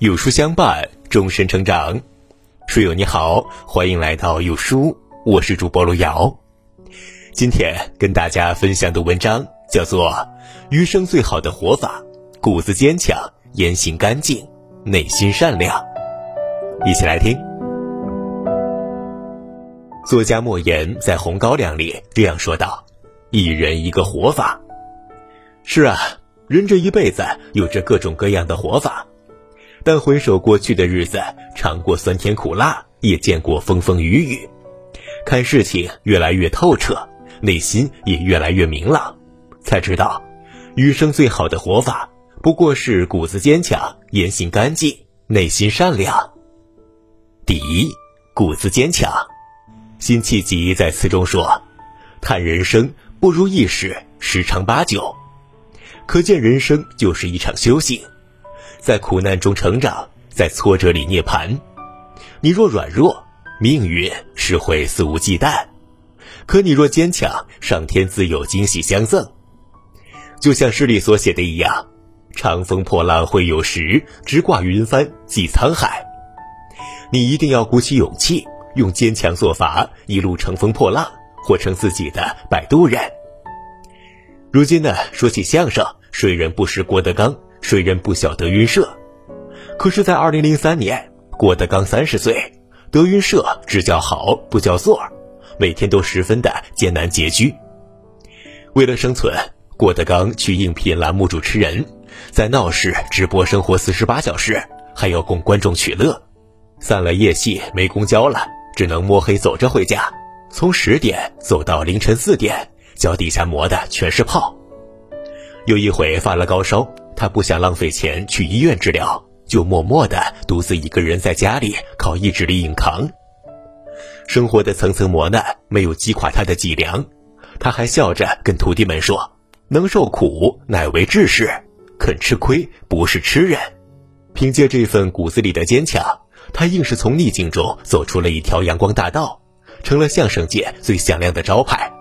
有书相伴，终身成长。书友你好，欢迎来到有书，我是主播路遥。今天跟大家分享的文章叫做《余生最好的活法》，骨子坚强，言行干净，内心善良。一起来听。作家莫言在《红高粱》里这样说道：“一人一个活法。”是啊，人这一辈子有着各种各样的活法。但回首过去的日子，尝过酸甜苦辣，也见过风风雨雨，看事情越来越透彻，内心也越来越明朗，才知道，余生最好的活法，不过是骨子坚强，言行干净，内心善良。第一，骨子坚强。辛弃疾在词中说：“叹人生不如意事十常八九。”可见人生就是一场修行。在苦难中成长，在挫折里涅槃。你若软弱，命运是会肆无忌惮；可你若坚强，上天自有惊喜相赠。就像诗里所写的一样：“长风破浪会有时，直挂云帆济沧海。”你一定要鼓起勇气，用坚强做法，一路乘风破浪，活成自己的摆渡人。如今呢，说起相声，谁人不识郭德纲？谁人不晓德云社？可是，在二零零三年，郭德纲三十岁，德云社只叫好不叫座，每天都十分的艰难拮据。为了生存，郭德纲去应聘栏目主持人，在闹市直播生活四十八小时，还要供观众取乐。散了夜戏，没公交了，只能摸黑走着回家，从十点走到凌晨四点，脚底下磨的全是泡。有一回发了高烧。他不想浪费钱去医院治疗，就默默的独自一个人在家里靠意志力硬扛。生活的层层磨难没有击垮他的脊梁，他还笑着跟徒弟们说：“能受苦乃为志士，肯吃亏不是吃人。”凭借这份骨子里的坚强，他硬是从逆境中走出了一条阳光大道，成了相声界最响亮的招牌。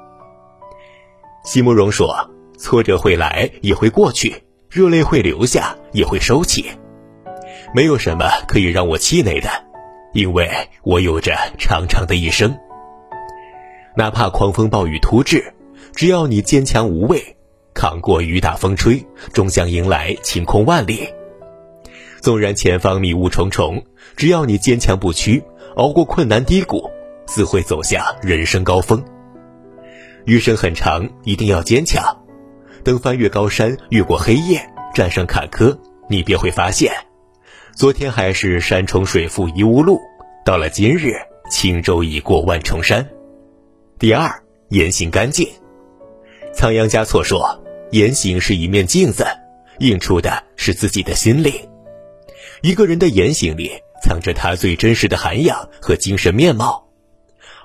席慕容说：“挫折会来，也会过去。”热泪会流下，也会收起，没有什么可以让我气馁的，因为我有着长长的一生。哪怕狂风暴雨突至，只要你坚强无畏，扛过雨打风吹，终将迎来晴空万里。纵然前方迷雾重重，只要你坚强不屈，熬过困难低谷，自会走向人生高峰。余生很长，一定要坚强。等翻越高山，越过黑夜，战胜坎坷，你便会发现，昨天还是山重水复疑无路，到了今日，轻舟已过万重山。第二，言行干净。仓央嘉措说：“言行是一面镜子，映出的是自己的心灵。一个人的言行里，藏着他最真实的涵养和精神面貌。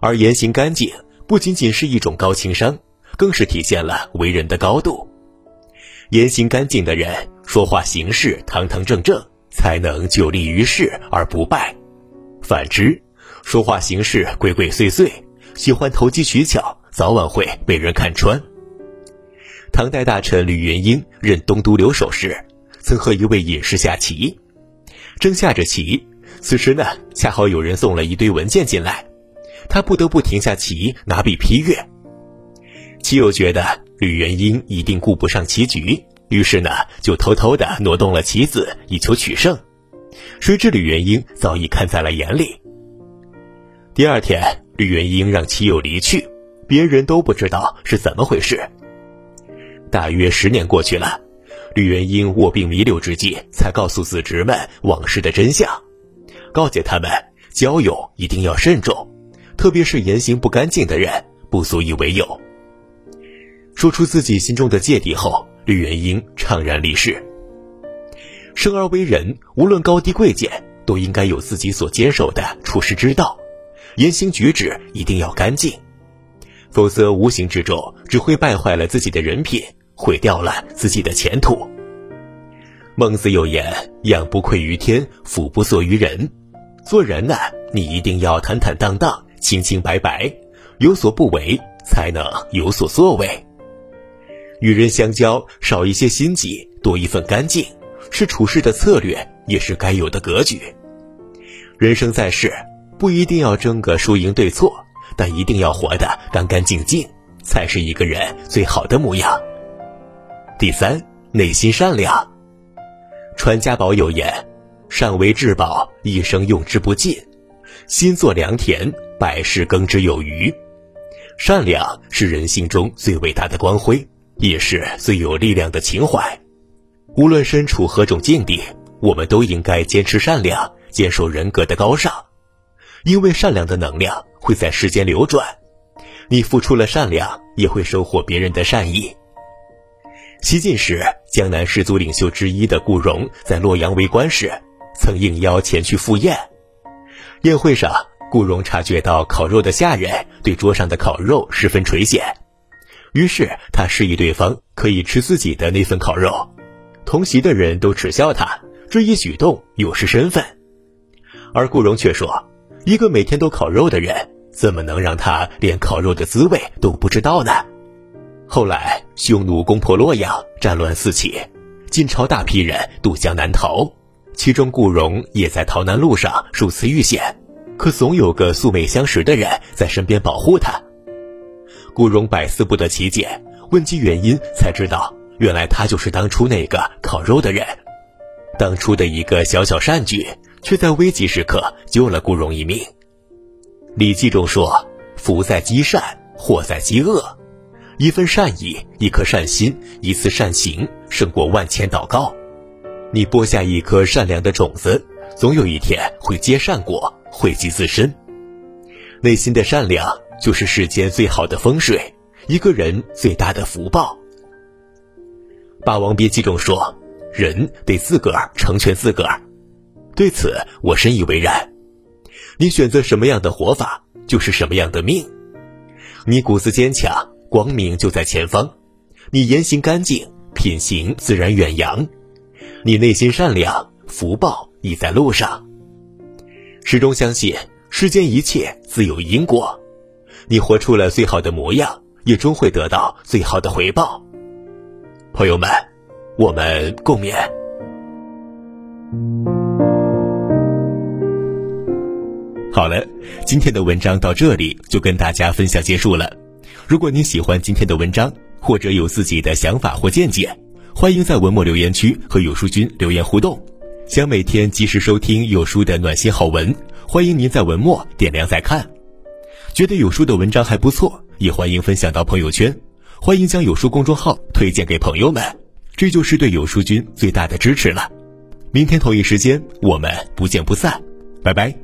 而言行干净，不仅仅是一种高情商。”更是体现了为人的高度。言行干净的人，说话行事堂堂正正，才能久立于世而不败。反之，说话行事鬼鬼祟祟，喜欢投机取巧，早晚会被人看穿。唐代大臣吕元英任东都留守时，曾和一位隐士下棋，正下着棋，此时呢，恰好有人送了一堆文件进来，他不得不停下棋，拿笔批阅。棋友觉得吕元英一定顾不上棋局，于是呢就偷偷的挪动了棋子，以求取胜。谁知吕元英早已看在了眼里。第二天，吕元英让棋友离去，别人都不知道是怎么回事。大约十年过去了，吕元英卧病弥留之际，才告诉子侄们往事的真相，告诫他们交友一定要慎重，特别是言行不干净的人，不足以为友。说出自己心中的芥蒂后，吕元英怅然离世。生而为人，无论高低贵贱，都应该有自己所坚守的处世之道，言行举止一定要干净，否则无形之中只会败坏了自己的人品，毁掉了自己的前途。孟子有言：“仰不愧于天，俯不怍于人。”做人呢，你一定要坦坦荡荡、清清白白，有所不为，才能有所作为。与人相交，少一些心机，多一份干净，是处事的策略，也是该有的格局。人生在世，不一定要争个输赢对错，但一定要活得干干净净，才是一个人最好的模样。第三，内心善良。传家宝有言：“善为至宝，一生用之不尽；心作良田，百世耕之有余。”善良是人性中最伟大的光辉，也是最有力量的情怀。无论身处何种境地，我们都应该坚持善良，坚守人格的高尚，因为善良的能量会在世间流转。你付出了善良，也会收获别人的善意。西晋时，江南士族领袖之一的顾荣在洛阳为官时，曾应邀前去赴宴。宴会上，顾荣察觉到烤肉的下人对桌上的烤肉十分垂涎，于是他示意对方可以吃自己的那份烤肉。同席的人都耻笑他这一举动有失身份，而顾荣却说：“一个每天都烤肉的人，怎么能让他连烤肉的滋味都不知道呢？”后来，匈奴攻破洛阳，战乱四起，晋朝大批人渡江南逃，其中顾荣也在逃难路上数次遇险，可总有个素昧相识的人在身边保护他。顾荣百思不得其解，问及原因，才知道原来他就是当初那个烤肉的人。当初的一个小小善举，却在危急时刻救了顾荣一命。《礼记》中说：“福在积善，祸在积恶。”一份善意，一颗善心，一次善行，胜过万千祷告。你播下一颗善良的种子，总有一天会结善果，惠及自身。内心的善良，就是世间最好的风水，一个人最大的福报。《霸王别姬》中说：“人得自个儿成全自个儿。”对此，我深以为然。你选择什么样的活法，就是什么样的命。你骨子坚强。光明就在前方，你言行干净，品行自然远扬；你内心善良，福报已在路上。始终相信世间一切自有因果，你活出了最好的模样，也终会得到最好的回报。朋友们，我们共勉。好了，今天的文章到这里就跟大家分享结束了。如果您喜欢今天的文章，或者有自己的想法或见解，欢迎在文末留言区和有书君留言互动。想每天及时收听有书的暖心好文，欢迎您在文末点亮再看。觉得有书的文章还不错，也欢迎分享到朋友圈。欢迎将有书公众号推荐给朋友们，这就是对有书君最大的支持了。明天同一时间，我们不见不散，拜拜。